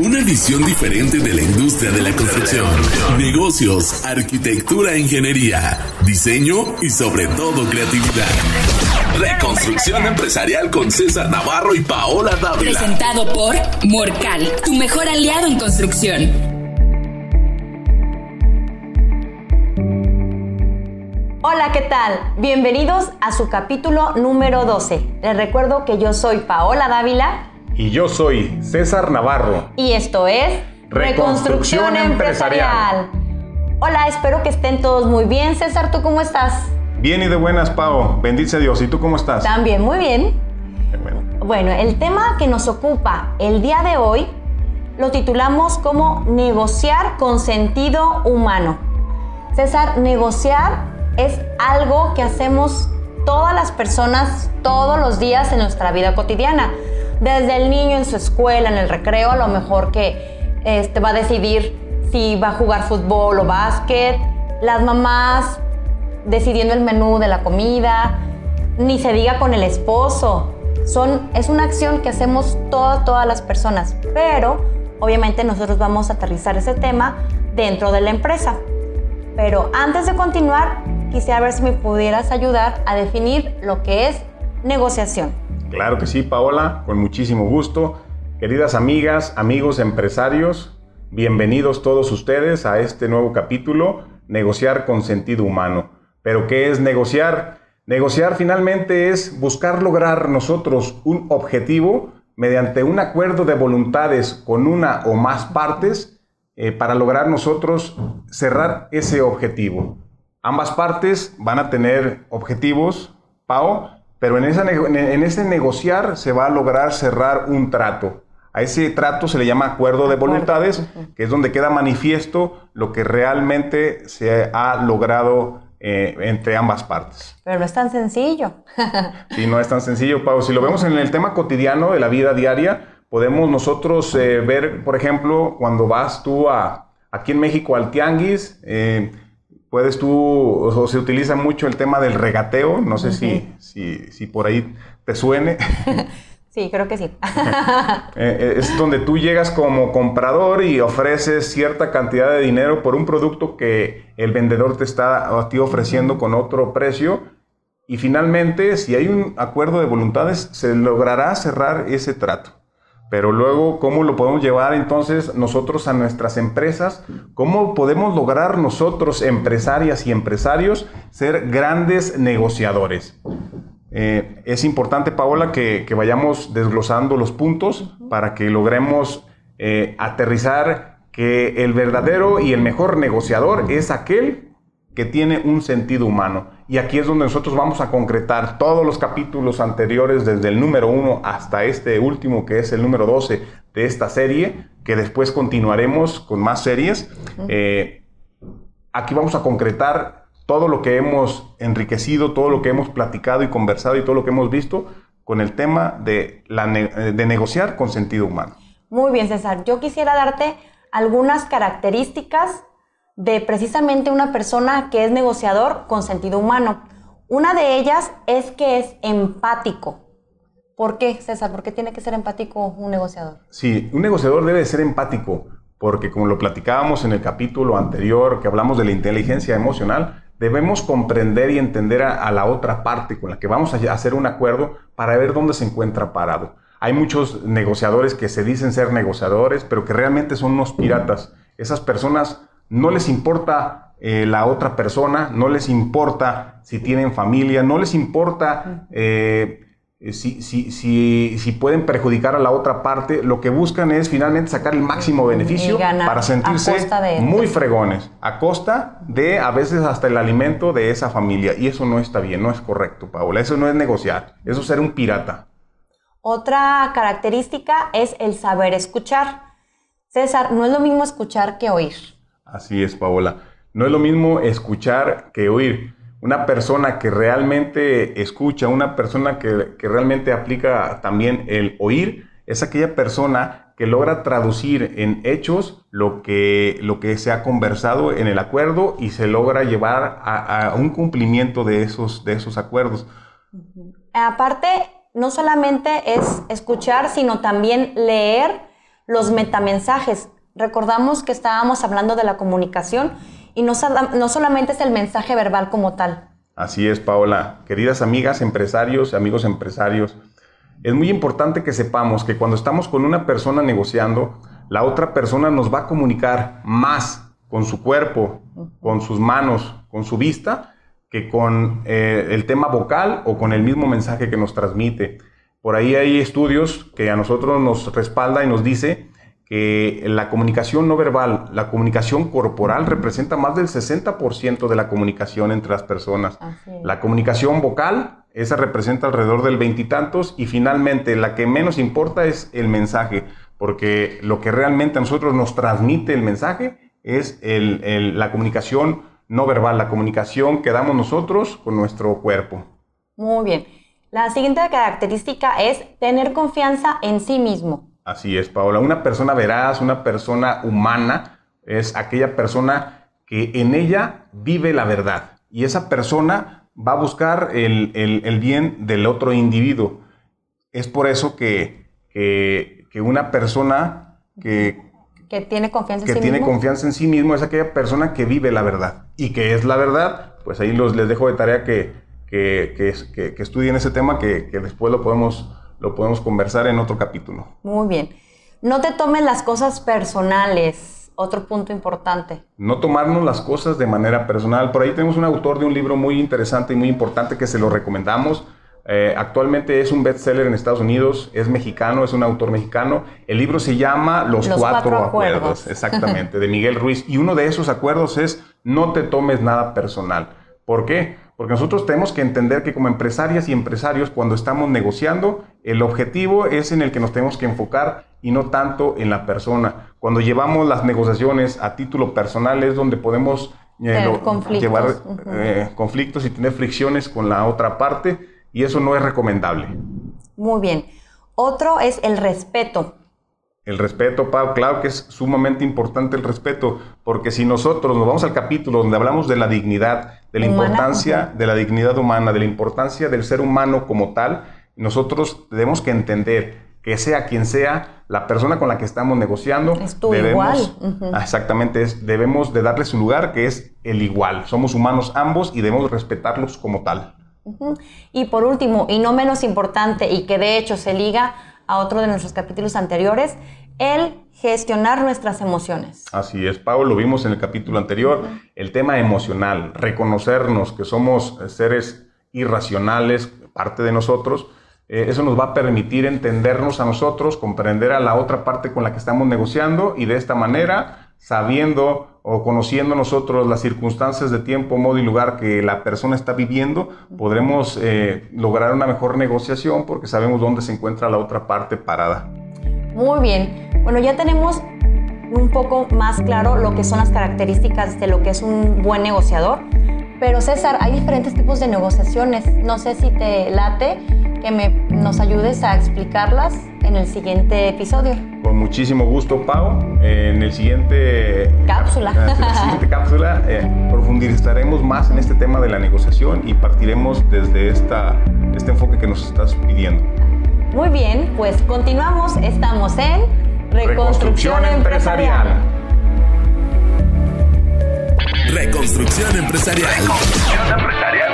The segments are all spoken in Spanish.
Una visión diferente de la industria de la construcción, negocios, arquitectura, ingeniería, diseño y sobre todo creatividad. Reconstrucción empresarial con César Navarro y Paola Dávila. Presentado por Morcal, tu mejor aliado en construcción. Hola, ¿qué tal? Bienvenidos a su capítulo número 12. Les recuerdo que yo soy Paola Dávila. Y yo soy César Navarro. Y esto es Reconstrucción, Empresarial. Hola, espero que estén todos muy bien. César, ¿tú cómo estás? Bien y de buenas, Pao. Bendice Dios. ¿Y tú cómo estás? También, muy bien. Bueno. bueno, el tema que nos ocupa el día de hoy lo titulamos como negociar con sentido humano. César, negociar es algo que hacemos todas las personas todos los días en nuestra vida cotidiana. Desde el niño en su escuela, en el recreo, a lo mejor que este, va a decidir si va a jugar fútbol o básquet. Las mamás decidiendo el menú de la comida. Ni se diga con el esposo. Son, es una acción que hacemos todas, todas las personas. Pero obviamente nosotros vamos a aterrizar ese tema dentro de la empresa. Pero antes de continuar, quisiera ver si me pudieras ayudar a definir lo que es negociación. Claro que sí, Paola, con muchísimo gusto. Queridas amigas, amigos empresarios, bienvenidos todos ustedes a este nuevo capítulo, Negociar con sentido humano. Pero ¿qué es negociar? Negociar finalmente es buscar lograr nosotros un objetivo mediante un acuerdo de voluntades con una o más partes eh, para lograr nosotros cerrar ese objetivo. Ambas partes van a tener objetivos, PAO, pero en, en ese negociar se va a lograr cerrar un trato. A ese trato se le llama acuerdo de voluntades, que es donde queda manifiesto lo que realmente se ha logrado eh, entre ambas partes. Pero no es tan sencillo. sí, no es tan sencillo, Pau. Si lo vemos en el tema cotidiano de la vida diaria, podemos nosotros eh, ver, por ejemplo, cuando vas tú a, aquí en México al tianguis, eh, puedes tú, o, se utiliza mucho el tema del regateo, no sé si, si, si, por ahí te suene. Sí, creo que sí. Eh, eh, es donde tú llegas como comprador y ofreces cierta cantidad de dinero por un producto que el vendedor te está a ti ofreciendo con otro precio. Y finalmente, si hay un acuerdo de voluntades, se logrará cerrar ese trato. Pero luego, ¿cómo lo podemos llevar entonces nosotros a nuestras empresas? ¿Cómo podemos lograr nosotros, empresarias y empresarios, ser grandes negociadores? Eh, es importante, Paola, que, vayamos desglosando los puntos para que logremos eh, aterrizar que el verdadero y el mejor negociador es aquel que tiene un sentido humano. Y aquí es donde nosotros vamos a concretar todos los capítulos anteriores, desde el número 1 hasta este último, que es el número 12 de esta serie, que después continuaremos con más series. Eh, aquí vamos a concretar todo lo que hemos enriquecido, todo lo que hemos platicado y conversado y todo lo que hemos visto con el tema de, la de negociar con sentido humano. Muy bien, César. Yo quisiera darte algunas características de precisamente una persona que es negociador con sentido humano. Una de ellas es que es empático. ¿Por qué, César? ¿Por qué tiene que ser empático un negociador? Sí, un negociador debe ser empático, porque como lo platicábamos en el capítulo anterior que hablamos de la inteligencia emocional, debemos comprender y entender a, la otra parte con la que vamos a hacer un acuerdo para ver dónde se encuentra parado. Hay muchos negociadores que se dicen ser negociadores, pero que realmente son unos piratas. Esas personas no les importa eh, la otra persona, no les importa si tienen familia, no les importa eh, si, si, pueden perjudicar a la otra parte, lo que buscan es finalmente sacar el máximo beneficio para sentirse muy fregones, a costa de a veces hasta el alimento de esa familia. Y eso no está bien, no es correcto, Paola, eso no es negociar, eso es ser un pirata. Otra característica es el saber escuchar. César, no es lo mismo escuchar que oír. Así es, Paola. No es lo mismo escuchar que oír. Una persona que realmente escucha, una persona que, realmente aplica también el oír, es aquella persona que logra traducir en hechos lo que, lo que se ha conversado en el acuerdo y se logra llevar a, un cumplimiento de esos, de esos acuerdos. Aparte, no solamente es escuchar, sino también leer los metamensajes. Recordamos que estábamos hablando de la comunicación y no, no solamente es el mensaje verbal como tal. Así es, Paola. Queridas amigas empresarios, amigos empresarios, es muy importante que sepamos que cuando estamos con una persona negociando, la otra persona nos va a comunicar más con su cuerpo, con sus manos, con su vista, que con eh, el tema vocal o con el mismo mensaje que nos transmite. Por ahí hay estudios que a nosotros nos respalda y nos dice que la comunicación no verbal, la comunicación corporal representa más del 60% de la comunicación entre las personas. La comunicación vocal, esa representa alrededor del veintitantos y, finalmente la que menos importa es el mensaje, porque lo que realmente a nosotros nos transmite el mensaje es la comunicación no verbal, la comunicación que damos nosotros con nuestro cuerpo. Muy bien. La siguiente característica es tener confianza en sí mismo. Así es, Paola. Una persona veraz, una persona humana, es aquella persona que en ella vive la verdad. Y esa persona va a buscar el, bien del otro individuo. Es por eso que, que, una persona que, que tiene confianza en sí tiene confianza en sí mismo es aquella persona que vive la verdad. Y que es la verdad, pues ahí los, les dejo de tarea que, que, estudien ese tema, que, después lo podemos lo podemos conversar en otro capítulo. Muy bien. No te tomes las cosas personales. Otro punto importante. No tomarnos las cosas de manera personal. Por ahí tenemos un autor de un libro muy interesante y muy importante que se lo recomendamos. Eh, actualmente es un bestseller en Estados Unidos, es mexicano, es un autor mexicano. El libro se llama Los, cuatro, acuerdos. exactamente, de Miguel Ruiz. Y uno de esos acuerdos es no te tomes nada personal. ¿Por qué? Porque nosotros tenemos que entender que como empresarias y empresarios, cuando estamos negociando, el objetivo es en el que nos tenemos que enfocar y no tanto en la persona. Cuando llevamos las negociaciones a título personal es donde podemos eh, llevar eh, conflictos y tener fricciones con la otra parte y eso no es recomendable. Muy bien. Otro es el respeto. El respeto, Pau, claro que es sumamente importante el respeto, porque si nosotros nos vamos al capítulo donde hablamos de la dignidad, de la importancia de la dignidad humana, de la importancia del ser humano como tal, nosotros tenemos que entender que sea quien sea la persona con la que estamos negociando, es igual. Ah, exactamente, es, debemos de darle su lugar, que es el igual. Somos humanos ambos y debemos respetarlos como tal. Y por último, y no menos importante, y que de hecho se liga a otro de nuestros capítulos anteriores, el gestionar nuestras emociones. Así es, Pablo, lo vimos en el capítulo anterior, el tema emocional, reconocernos que somos seres irracionales, parte de nosotros, eh, eso nos va a permitir entendernos a nosotros, comprender a la otra parte con la que estamos negociando y de esta manera, sabiendo o conociendo nosotros las circunstancias de tiempo, modo y lugar que la persona está viviendo, podremos eh, lograr una mejor negociación porque sabemos dónde se encuentra la otra parte parada. Muy bien. Bueno, ya tenemos un poco más claro lo que son las características de lo que es un buen negociador. Pero César, hay diferentes tipos de negociaciones. No sé si te late que me, nos ayudes a explicarlas en el siguiente episodio. Con muchísimo gusto, Pau. En el siguiente cápsula, en la siguiente cápsula eh, profundizaremos más en este tema de la negociación y partiremos desde esta, este enfoque que nos estás pidiendo. Muy bien, pues continuamos. Estamos en Reconstrucción, empresarial. Reconstrucción empresarial.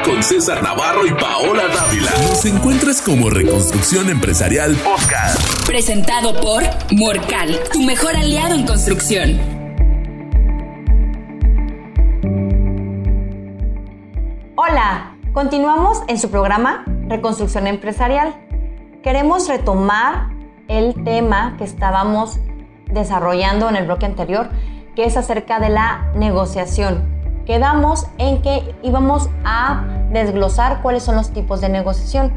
Con César Navarro y Paola Dávila. Nos encuentras como Reconstrucción Empresarial Podcast. Presentado por Morcal, tu mejor aliado en construcción. Hola, continuamos en su programa Reconstrucción Empresarial. Queremos retomar el tema que estábamos desarrollando en el bloque anterior, que es acerca de la negociación quedamos en que íbamos a desglosar cuáles son los tipos de negociación.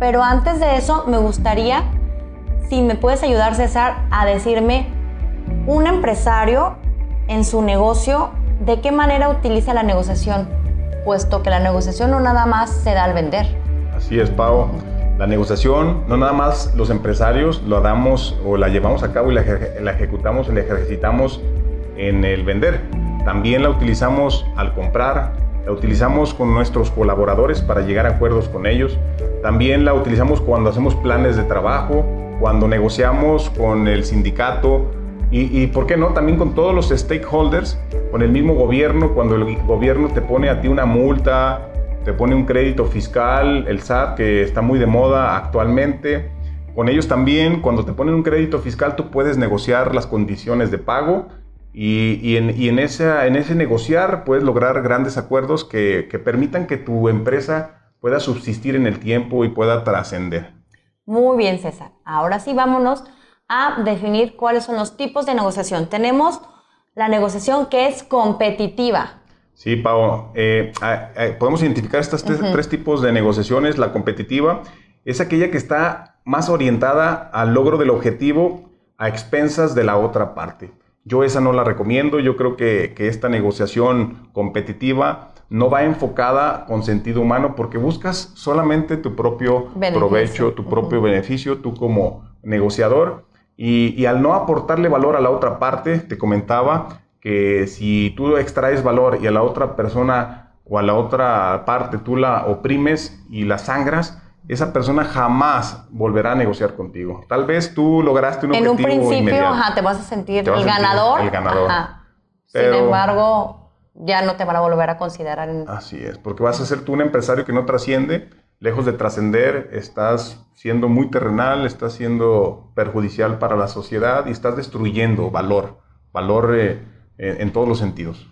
Pero antes de eso, me gustaría, si me puedes ayudar, César, a decirme un empresario en su negocio, ¿de qué manera utiliza la negociación? Puesto que la negociación no nada más se da al vender. Así es, Pau. La negociación, no nada más los empresarios lo damos o la llevamos a cabo y la, la ejecutamos la ejercitamos en el vender también la utilizamos al comprar, la utilizamos con nuestros colaboradores para llegar a acuerdos con ellos. También la utilizamos cuando hacemos planes de trabajo, cuando negociamos con el sindicato y, ¿por qué no? También con todos los stakeholders, con el mismo gobierno, cuando el gobierno te pone a ti una multa, te pone un crédito fiscal, el SAT, que está muy de moda actualmente. Con ellos también, cuando te ponen un crédito fiscal, tú puedes negociar las condiciones de pago y, y, en, y en, esa, en, ese negociar puedes lograr grandes acuerdos que, que permitan que tu empresa pueda subsistir en el tiempo y pueda trascender. Muy bien, César. Ahora sí, vámonos a definir cuáles son los tipos de negociación. Tenemos la negociación que es competitiva. Sí, Pau. Eh, podemos identificar estos tres, tipos de negociaciones. La competitiva es aquella que está más orientada al logro del objetivo a expensas de la otra parte. Yo esa no la recomiendo. Yo creo que, que esta negociación competitiva no va enfocada con sentido humano porque buscas solamente tu propio provecho, tu propio beneficio, tú como negociador. Y, al no aportarle valor a la otra parte, te comentaba que si tú extraes valor y a la otra persona o a la otra parte tú la oprimes y la sangras, esa persona jamás volverá a negociar contigo. Tal vez tú lograste un en objetivo En un principio te vas a sentir el ganador. El ganador. Sin embargo, ya no te van a volver a considerar. Así es, porque vas a ser tú un empresario que no trasciende, lejos de trascender, estás siendo muy terrenal, estás siendo perjudicial para la sociedad y estás destruyendo valor, valor eh, en, todos los sentidos.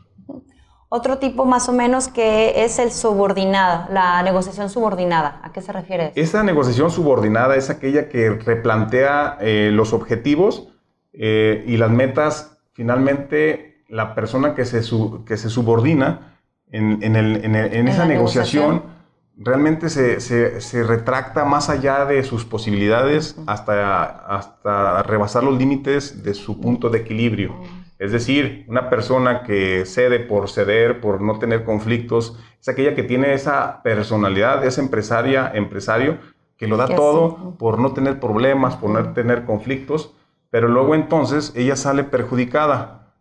Otro tipo más o menos que es el subordinado, la negociación subordinada. ¿A qué se refiere? Esa negociación subordinada es aquella que replantea eh, los objetivos eh, y las metas finalmente la persona que se, que se subordina en, esa negociación, realmente se, retracta más allá de sus posibilidades hasta, hasta rebasar los límites de su punto de equilibrio. Es decir, una persona que cede por ceder, por no tener conflictos, es aquella que tiene esa personalidad, esa empresaria, empresario, que lo da todo por no tener problemas, por no tener conflictos, pero luego entonces ella sale perjudicada.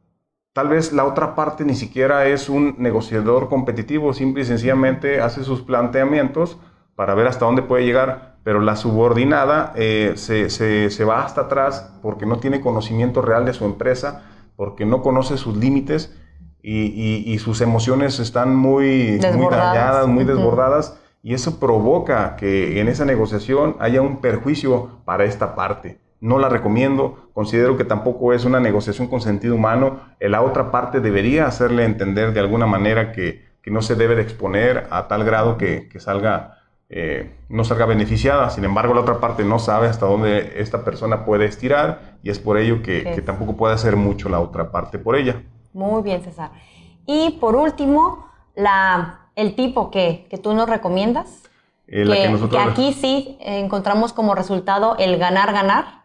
Tal vez la otra parte ni siquiera es un negociador competitivo, simple y sencillamente hace sus planteamientos para ver hasta dónde puede llegar, pero la subordinada eh, se, va hasta atrás porque no tiene conocimiento real de su empresa, porque no conoce sus límites y, sus emociones están muy, muy dañadas, muy desbordadas, y eso provoca que en esa negociación haya un perjuicio para esta parte. No la recomiendo, considero que tampoco es una negociación con sentido humano, la otra parte debería hacerle entender de alguna manera que, no se debe de exponer a tal grado que, salga, eh, no salga beneficiada, sin embargo la otra parte no sabe hasta dónde esta persona puede estirar y es por ello que, tampoco puede hacer mucho la otra parte por ella. Muy bien, César. Y por último, la, el tipo que, tú nos recomiendas. Eh, que, aquí sí encontramos como resultado el ganar-ganar.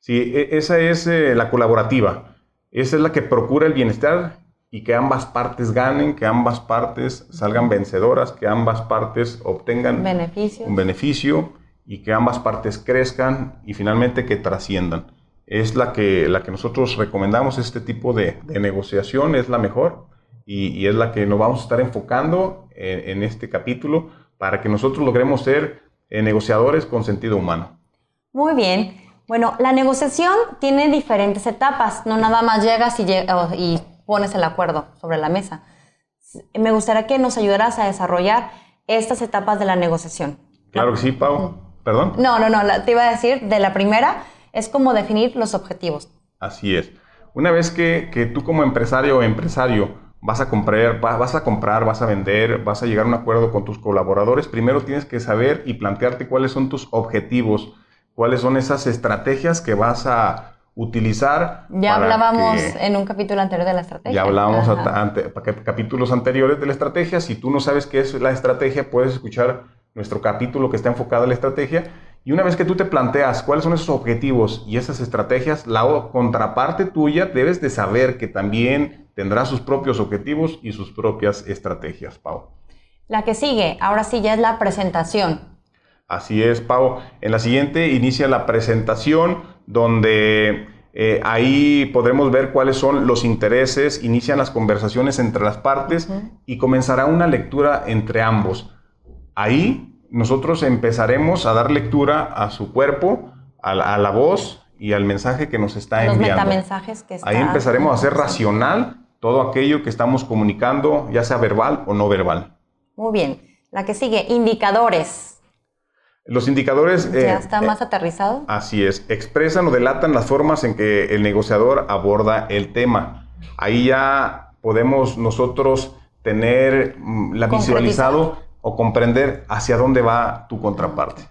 Sí, e, esa es eh, la colaborativa. Esa es la que procura el bienestar y que ambas partes ganen, que ambas partes salgan vencedoras, que ambas partes obtengan un beneficio y que ambas partes crezcan y finalmente que trasciendan. Es la que, la que nosotros recomendamos, este tipo de, negociación es la mejor y, es la que nos vamos a estar enfocando en, este capítulo para que nosotros logremos ser eh, negociadores con sentido humano. Muy bien. Bueno, la negociación tiene diferentes etapas, no nada más llegas y, pones el acuerdo sobre la mesa. Me gustaría que nos ayudaras a desarrollar estas etapas de la negociación. Claro que sí, Pau. ¿Perdón? No, no, no, te iba a decir, de la primera es como definir los objetivos. Así es. Una vez que, tú como empresario o empresario vas a comprar, vas a comprar, vas a vender, vas a llegar a un acuerdo con tus colaboradores, primero tienes que saber y plantearte cuáles son tus objetivos cuáles son esas estrategias que vas a utilizar. Ya hablábamos en un capítulo anterior de la estrategia. Ya hablábamos ante, capítulos anteriores de la estrategia. Si tú no sabes qué es la estrategia, puedes escuchar nuestro capítulo que está enfocado en la estrategia. Y una vez que tú te planteas cuáles son esos objetivos y esas estrategias, la contraparte tuya debes de saber que también tendrá sus propios objetivos y sus propias estrategias, Pau. La que sigue, ahora sí ya es la presentación. Así es, Pau. En la siguiente inicia la presentación donde eh, ahí podremos ver cuáles son los intereses, inician las conversaciones entre las partes y comenzará una lectura entre ambos. Ahí nosotros empezaremos a dar lectura a su cuerpo, a, la voz y al mensaje que nos está enviando. Los metamensajes que Ahí empezaremos a hacer racional todo aquello que estamos comunicando, ya sea verbal o no verbal. Muy bien. La que sigue, indicadores. Los indicadores... ¿Ya eh, está más eh, aterrizado? Así es. Expresan o delatan las formas en que el negociador aborda el tema. Ahí ya podemos nosotros tener mm, la visualizado o comprender hacia dónde va tu contraparte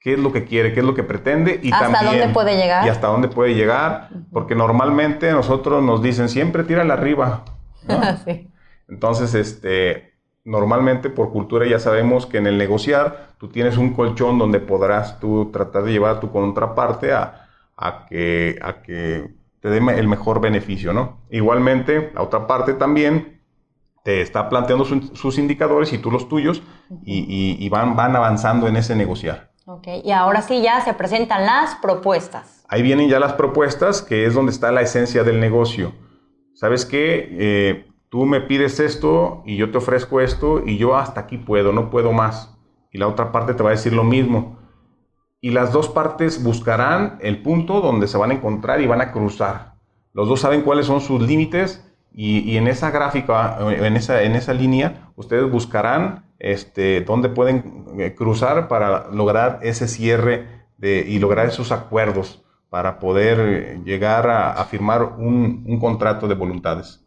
qué es lo que quiere, qué es lo que pretende y hasta dónde puede llegar. Y hasta dónde puede llegar, porque normalmente nosotros nos dicen siempre tírala arriba. Entonces, este, normalmente por cultura ya sabemos que en el negociar tú tienes un colchón donde podrás tú tratar de llevar a tu contraparte a, a, que, a que te dé el mejor beneficio, ¿no? Igualmente, la otra parte también te está planteando sus indicadores y tú los tuyos y, y van, van avanzando en ese negociar. Ok, y ahora sí ya se presentan las propuestas. Ahí vienen ya las propuestas, que es donde está la esencia del negocio. ¿Sabes qué? Eh, tú me pides esto y yo te ofrezco esto y yo hasta aquí puedo, no puedo más. Y la otra parte te va a decir lo mismo. Y las dos partes buscarán el punto donde se van a encontrar y van a cruzar. Los dos saben cuáles son sus límites y, en esa gráfica, en esa, en esa línea, ustedes buscarán este, dónde pueden eh, cruzar para lograr ese cierre de, y lograr esos acuerdos para poder eh, llegar a, firmar un, un, contrato de voluntades.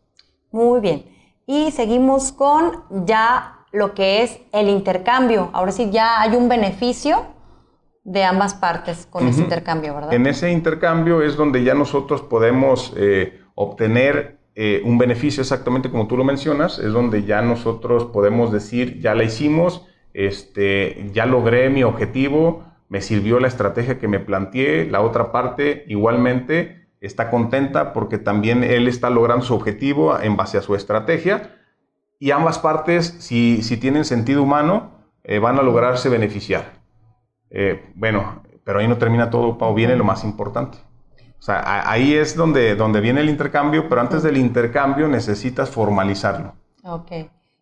Muy bien. Y seguimos con ya lo que es el intercambio. Ahora sí, ya hay un beneficio de ambas partes con ese intercambio, ¿verdad? En ese intercambio es donde ya nosotros podemos eh, obtener eh, un beneficio exactamente como tú lo mencionas, es donde ya nosotros podemos decir, ya la hicimos, este, ya logré mi objetivo, me sirvió la estrategia que me planteé, la otra parte igualmente está contenta porque también él está logrando su objetivo en base a su estrategia y ambas partes, si, tienen sentido humano, eh, van a lograrse beneficiar. Eh, bueno, pero ahí no termina todo, Pau, viene lo más importante. O sea, ahí es donde, donde viene el intercambio, pero antes del intercambio necesitas formalizarlo. Ok.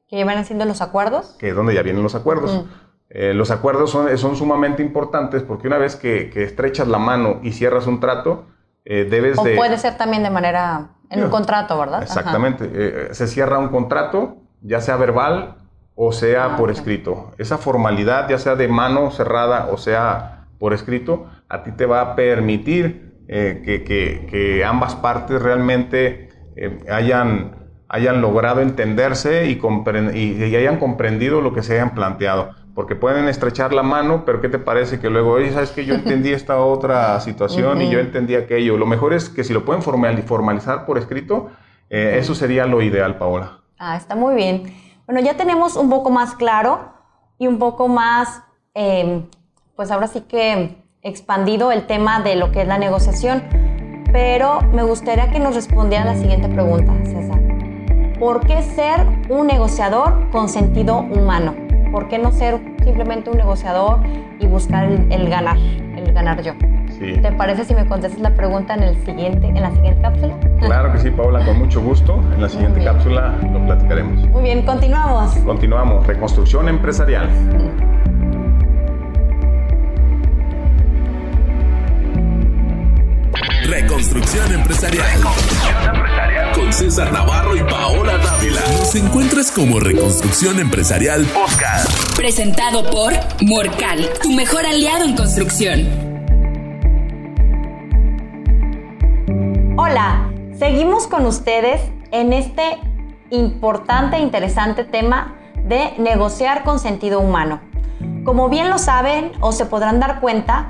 ¿Qué van haciendo los acuerdos? Que es donde ya vienen los acuerdos. Eh, los acuerdos son, son, sumamente importantes porque una vez que, estrechas la mano y cierras un trato, debes o de... puede ser también de manera... en un contrato, ¿verdad? Exactamente. Se cierra un contrato, ya sea verbal o sea ah, por escrito. Esa formalidad, ya sea de mano cerrada o sea por escrito, a ti te va a permitir eh, que, ambas partes realmente eh, hayan, hayan logrado entenderse y, y, hayan comprendido lo que se hayan planteado. Porque pueden estrechar la mano, pero ¿qué te parece que luego, oye, sabes que yo entendí esta otra situación y yo entendí aquello? Lo mejor es que si lo pueden formalizar por escrito, eh, eso sería lo ideal, Paola. Ah, está muy bien. Bueno, ya tenemos un poco más claro y un poco más, pues ahora sí que expandido el tema de lo que es la negociación, pero me gustaría que nos respondiera la siguiente pregunta, César. ¿Por qué ser un negociador con sentido humano? ¿Por qué no ser simplemente un negociador y buscar el, ganar, el ganar yo? ¿Te parece si me contestas la pregunta en, el siguiente, en la siguiente cápsula? Claro que sí, Paula, con mucho gusto. En la siguiente cápsula lo platicaremos. Muy bien, continuamos. Continuamos. Reconstrucción empresarial. Reconstrucción empresarial. Con César Navarro y Paola Dávila. Nos encuentras como Reconstrucción Empresarial Podcast. Presentado por Morcal, tu mejor aliado en construcción. Hola, seguimos con ustedes en este importante e interesante tema de negociar con sentido humano. Como bien lo saben o se podrán dar cuenta,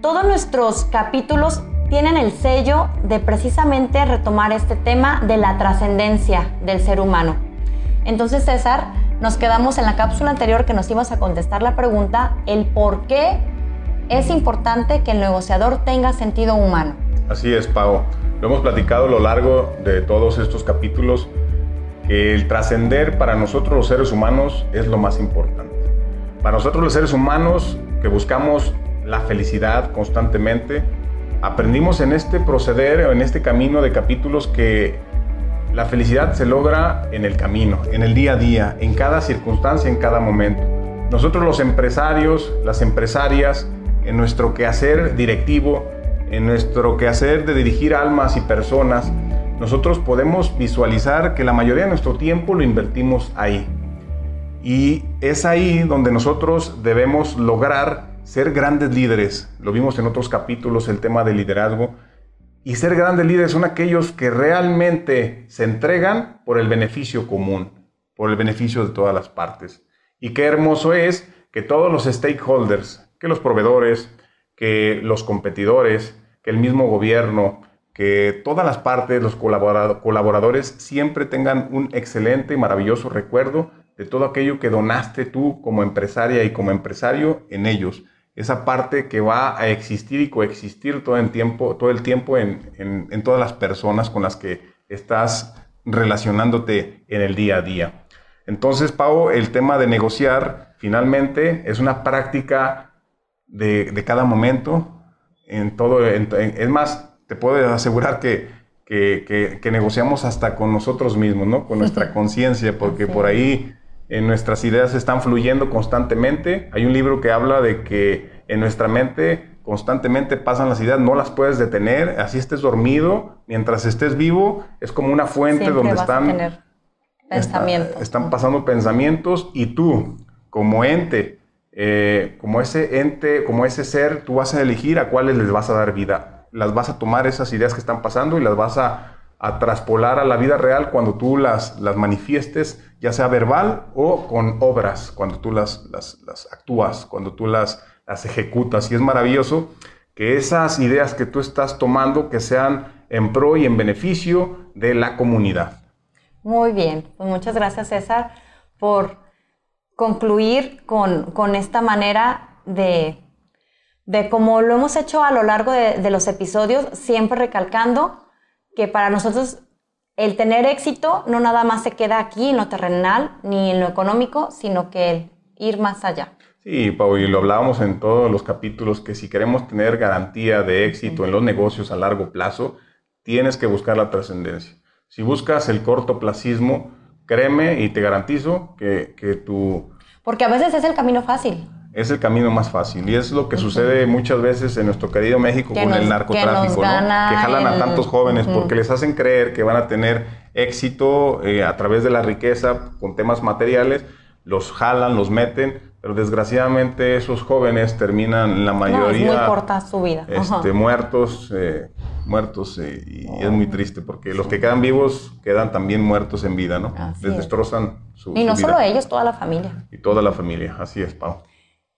todos nuestros capítulos tienen el sello de precisamente retomar este tema de la trascendencia del ser humano. Entonces, César, nos quedamos en la cápsula anterior que nos ibas a contestar la pregunta, el por qué es importante que el negociador tenga sentido humano. Así es, Pau. Lo hemos platicado a lo largo de todos estos capítulos, que el trascender para nosotros los seres humanos es lo más importante. Para nosotros los seres humanos que buscamos la felicidad constantemente, aprendimos en este proceder o en este camino de capítulos que la felicidad se logra en el camino, en el día a día, en cada circunstancia, en cada momento. Nosotros los empresarios, las empresarias, en nuestro quehacer directivo, en nuestro quehacer de dirigir almas y personas, nosotros podemos visualizar que la mayoría de nuestro tiempo lo invertimos ahí. Y es ahí donde nosotros debemos lograr ser grandes líderes. Lo vimos en otros capítulos, el tema del liderazgo. Y ser grandes líderes son aquellos que realmente se entregan por el beneficio común, por el beneficio de todas las partes. Y qué hermoso es que todos los stakeholders, que los proveedores, que los competidores, que el mismo gobierno, que todas las partes, los colaboradores siempre tengan un excelente y maravilloso recuerdo de todo aquello que donaste tú como empresaria y como empresario en ellos. Esa parte que va a existir y coexistir todo el tiempo, todo el tiempo en, en todas las personas con las que estás relacionándote en el día a día. Entonces, Pau, el tema de negociar finalmente es una práctica de, de cada momento, en todo, es más, te puedo asegurar que, que, que, negociamos hasta con nosotros mismos, ¿no? Con nuestra conciencia, porque por ahí en nuestras ideas están fluyendo constantemente. Hay un libro que habla de que en nuestra mente constantemente pasan las ideas, no las puedes detener, así estés dormido, mientras estés vivo, es como una fuente donde están Pensamientos. están pasando pensamientos y tú, como ente, eh, como ese ente, como ese ser, tú vas a elegir a cuáles les vas a dar vida. Las vas a tomar esas ideas que están pasando y las vas a, traspolar a la vida real cuando tú las, las manifiestes, ya sea verbal o con obras, cuando tú las, las, las actúas, cuando tú las, las ejecutas. Y es maravilloso que esas ideas que tú estás tomando, que sean en pro y en beneficio de la comunidad. Muy bien, pues muchas gracias César por concluir con, esta manera de, de como lo hemos hecho a lo largo de, los episodios, siempre recalcando que para nosotros el tener éxito no nada más se queda aquí en lo terrenal ni en lo económico, sino que el ir más allá. Sí, Pau, y lo hablábamos en todos los capítulos, que si queremos tener garantía de éxito en los negocios a largo plazo, tienes que buscar la trascendencia. Si buscas el cortoplacismo, créeme y te garantizo que, que tu... Porque a veces es el camino fácil. Es el camino más fácil y es lo que sucede muchas veces en nuestro querido México con el narcotráfico, que, ¿no? que jalan a tantos jóvenes porque les hacen creer que van a tener éxito eh, a través de la riqueza con temas materiales, los jalan, los meten, pero desgraciadamente esos jóvenes terminan la mayoría... No, es muy corta su vida. Este, muertos, eh, muertos eh, y, es muy triste porque los que quedan vivos quedan también muertos en vida, ¿no? Les destrozan su Y no solo ellos, toda la familia. Y toda la familia, así es, Pau.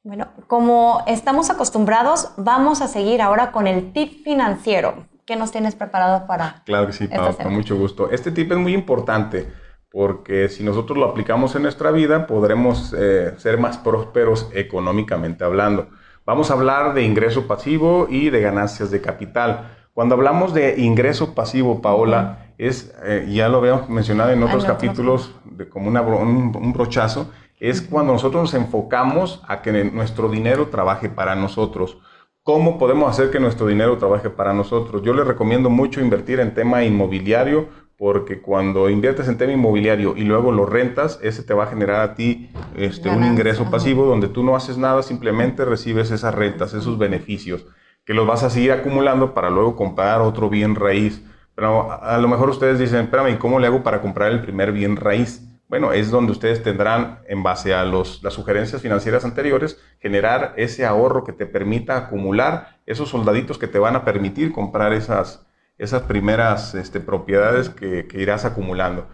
Bueno, como estamos acostumbrados, vamos a seguir ahora con el tip financiero. ¿Qué nos tienes preparado para? Claro que sí, Pau, con mucho gusto. Este tip es muy importante porque si nosotros lo aplicamos en nuestra vida, podremos eh, ser más prósperos económicamente hablando. Vamos a hablar de ingreso pasivo y de ganancias de capital. Cuando hablamos de ingreso pasivo, Paola, es, eh, ya lo habíamos mencionado en otros capítulos, de, como un, brochazo, es cuando nosotros nos enfocamos a que nuestro dinero trabaje para nosotros. ¿Cómo podemos hacer que nuestro dinero trabaje para nosotros? Yo les recomiendo mucho invertir en tema inmobiliario porque cuando inviertes en tema inmobiliario y luego lo rentas, ese te va a generar a ti este, un ingreso pasivo donde tú no haces nada, simplemente recibes esas rentas, esos beneficios que los vas a seguir acumulando para luego comprar otro bien raíz. Pero a, lo mejor ustedes dicen, espérame, ¿cómo le hago para comprar el primer bien raíz? Bueno, es donde ustedes tendrán, en base a los, las sugerencias financieras anteriores, generar ese ahorro que te permita acumular esos soldaditos que te van a permitir comprar esas, esas primeras este, propiedades que, que, irás acumulando.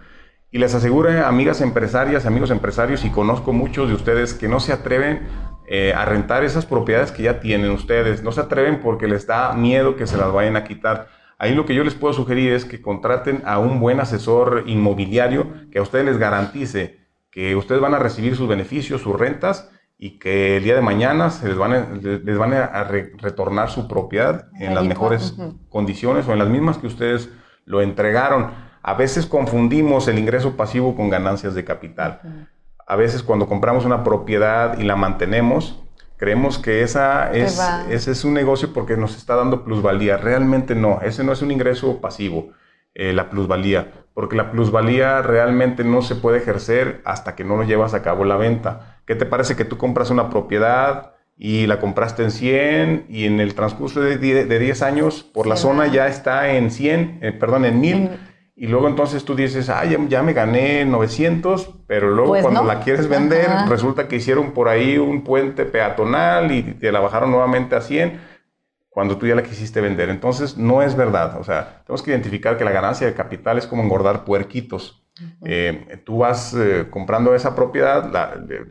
Y les aseguro, amigas empresarias, amigos empresarios, y conozco muchos de ustedes que no se atreven eh, a rentar esas propiedades que ya tienen ustedes. No se atreven porque les da miedo que se las vayan a quitar. Ahí lo que yo les puedo sugerir es que contraten a un buen asesor inmobiliario que a ustedes les garantice que ustedes van a recibir sus beneficios, sus rentas y que el día de mañana se les van a, les van a retornar su propiedad en las mejores condiciones o en las mismas que ustedes lo entregaron. A veces confundimos el ingreso pasivo con ganancias de capital a veces cuando compramos una propiedad y la mantenemos, creemos que esa es, ese es un negocio porque nos está dando plusvalía. Realmente no, ese no es un ingreso pasivo, eh, la plusvalía, porque la plusvalía realmente no se puede ejercer hasta que no lo llevas a cabo la venta. ¿Qué te parece que tú compras una propiedad y la compraste en 100 y en el transcurso de 10, años por la zona ya está en 100, eh, perdón, en 1000. Y luego entonces tú dices, ah, ya, me gané 900, pero luego pues cuando la quieres vender, resulta que hicieron por ahí un puente peatonal y te la bajaron nuevamente a 100 cuando tú ya la quisiste vender. Entonces no es verdad. O sea, tenemos que identificar que la ganancia de capital es como engordar puerquitos. Eh, tú vas eh, comprando esa propiedad,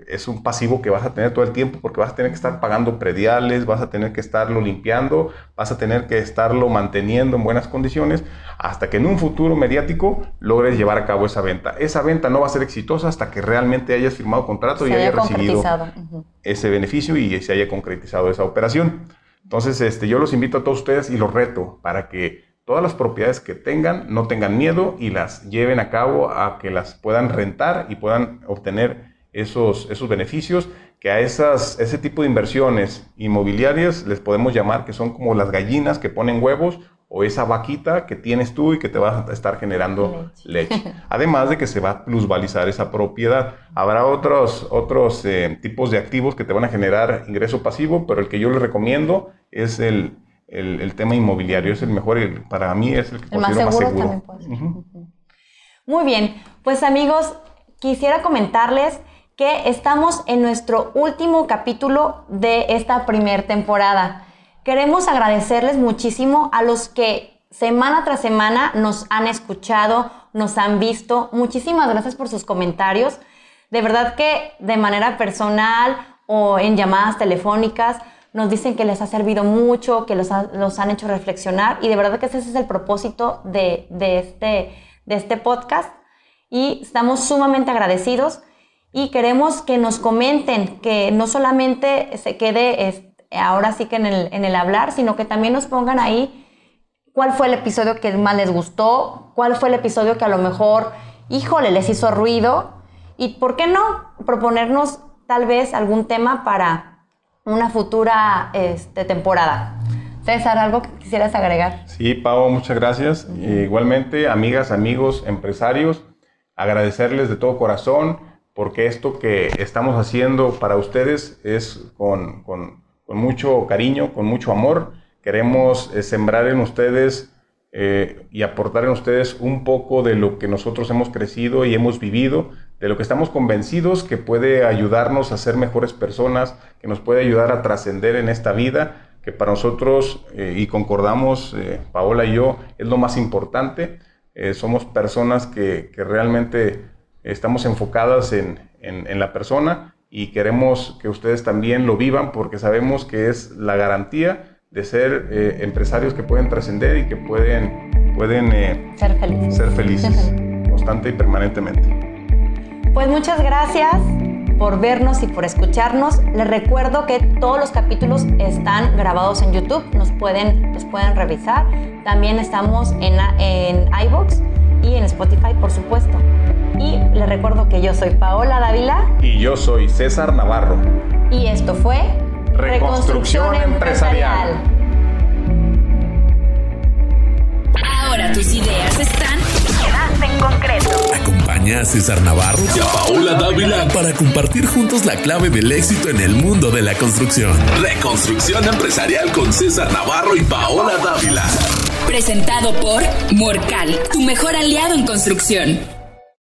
es un pasivo que vas a tener todo el tiempo porque vas a tener que estar pagando prediales, vas a tener que estarlo limpiando, vas a tener que estarlo manteniendo en buenas condiciones hasta que en un futuro mediático logres llevar a cabo esa venta. Esa venta no va a ser exitosa hasta que realmente hayas firmado contrato y hayas recibido ese beneficio y se haya concretizado esa operación. Entonces, este, yo los invito a todos ustedes y los reto para que todas las propiedades que tengan, no tengan miedo y las lleven a cabo a que las puedan rentar y puedan obtener esos, esos beneficios que a esas, ese tipo de inversiones inmobiliarias les podemos llamar que son como las gallinas que ponen huevos o esa vaquita que tienes tú y que te va a estar generando leche. Además de que se va a plusvalizar esa propiedad. Habrá otros, otros eh, tipos de activos que te van a generar ingreso pasivo, pero el que yo les recomiendo es el, el, tema inmobiliario es el mejor, y para mí es el que más seguro. Muy bien, pues amigos, quisiera comentarles que estamos en nuestro último capítulo de esta primera temporada. Queremos agradecerles muchísimo a los que semana tras semana nos han escuchado, nos han visto. Muchísimas gracias por sus comentarios. De verdad que de manera personal o en llamadas telefónicas, nos dicen que les ha servido mucho, que los, han hecho reflexionar y de verdad que ese es el propósito de, este, de este podcast y estamos sumamente agradecidos y queremos que nos comenten, que no solamente se quede ahora sí que en el, en el hablar, sino que también nos pongan ahí cuál fue el episodio que más les gustó, cuál fue el episodio que a lo mejor, híjole, les hizo ruido y por qué no proponernos tal vez algún tema para una futura este, temporada. César, ¿algo que quisieras agregar? Sí, Pau, muchas gracias. igualmente, amigas, amigos, empresarios, agradecerles de todo corazón porque esto que estamos haciendo para ustedes es con, con, mucho cariño, con mucho amor. Queremos eh, sembrar en ustedes eh, y aportar en ustedes un poco de lo que nosotros hemos crecido y hemos vivido de lo que estamos convencidos que puede ayudarnos a ser mejores personas, que nos puede ayudar a trascender en esta vida, que para nosotros, eh, y concordamos, Paola y yo, es lo más importante. Somos personas que, realmente estamos enfocadas en, la persona y queremos que ustedes también lo vivan porque sabemos que es la garantía de ser empresarios que pueden trascender y que pueden, pueden ser felices, ser felices constante y permanentemente. Pues muchas gracias por vernos y por escucharnos. Les recuerdo que todos los capítulos están grabados en YouTube, nos pueden, los pueden revisar. También estamos en, en iBox y en Spotify, por supuesto. Y les recuerdo que yo soy Paola Dávila. Y yo soy César Navarro. Y esto fue Reconstrucción, Empresarial. Ahora tus ideas están en concreto. Acompaña a César Navarro y a Paola Dávila para compartir juntos la clave del éxito en el mundo de la construcción. Reconstrucción empresarial con César Navarro y Paola Dávila. Presentado por Morcal, tu mejor aliado en construcción.